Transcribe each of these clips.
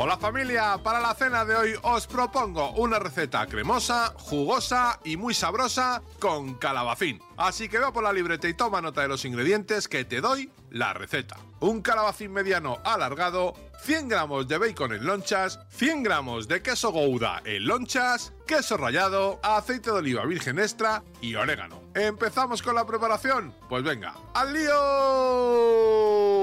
Hola familia, para la cena de hoy os propongo una receta cremosa, jugosa y muy sabrosa con calabacín. Así que ve por la libreta y toma nota de los ingredientes que te doy la receta. Un calabacín mediano alargado, 100 gramos de bacon en lonchas, 100 gramos de queso gouda en lonchas, queso rallado, aceite de oliva virgen extra y orégano. ¿Empezamos con la preparación? Pues venga, ¡al lío!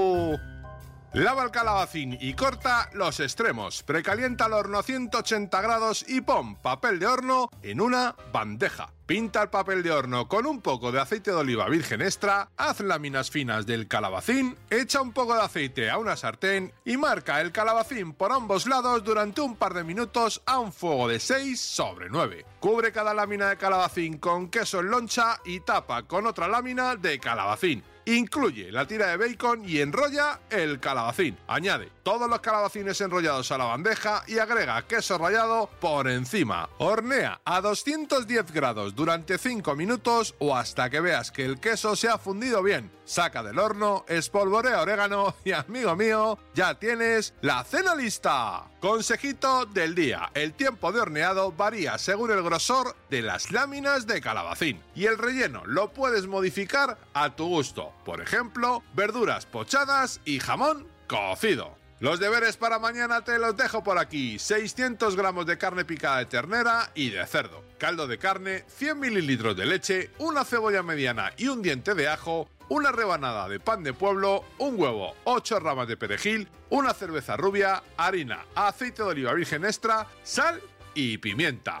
Lava el calabacín y corta los extremos. Precalienta el horno a 180 grados y pon papel de horno en una bandeja. Pinta el papel de horno con un poco de aceite de oliva virgen extra, haz láminas finas del calabacín, echa un poco de aceite a una sartén y marca el calabacín por ambos lados durante un par de minutos a un fuego de 6 sobre 9. Cubre cada lámina de calabacín con queso en loncha y tapa con otra lámina de calabacín. Incluye la tira de bacon y enrolla el calabacín. Añade todos los calabacines enrollados a la bandeja y agrega queso rallado por encima. Hornea a 210 grados durante 5 minutos o hasta que veas que el queso se ha fundido bien. Saca del horno, espolvorea orégano y amigo mío, ya tienes la cena lista. Consejito del día. El tiempo de horneado varía según el grosor de las láminas de calabacín. Y el relleno lo puedes modificar a tu gusto. Por ejemplo, verduras pochadas y jamón cocido. Los deberes para mañana te los dejo por aquí. 600 gramos de carne picada de ternera y de cerdo. Caldo de carne, 100 mililitros de leche, una cebolla mediana y un diente de ajo, una rebanada de pan de pueblo, un huevo, 8 ramas de perejil, una cerveza rubia, harina, aceite de oliva virgen extra, sal y pimienta.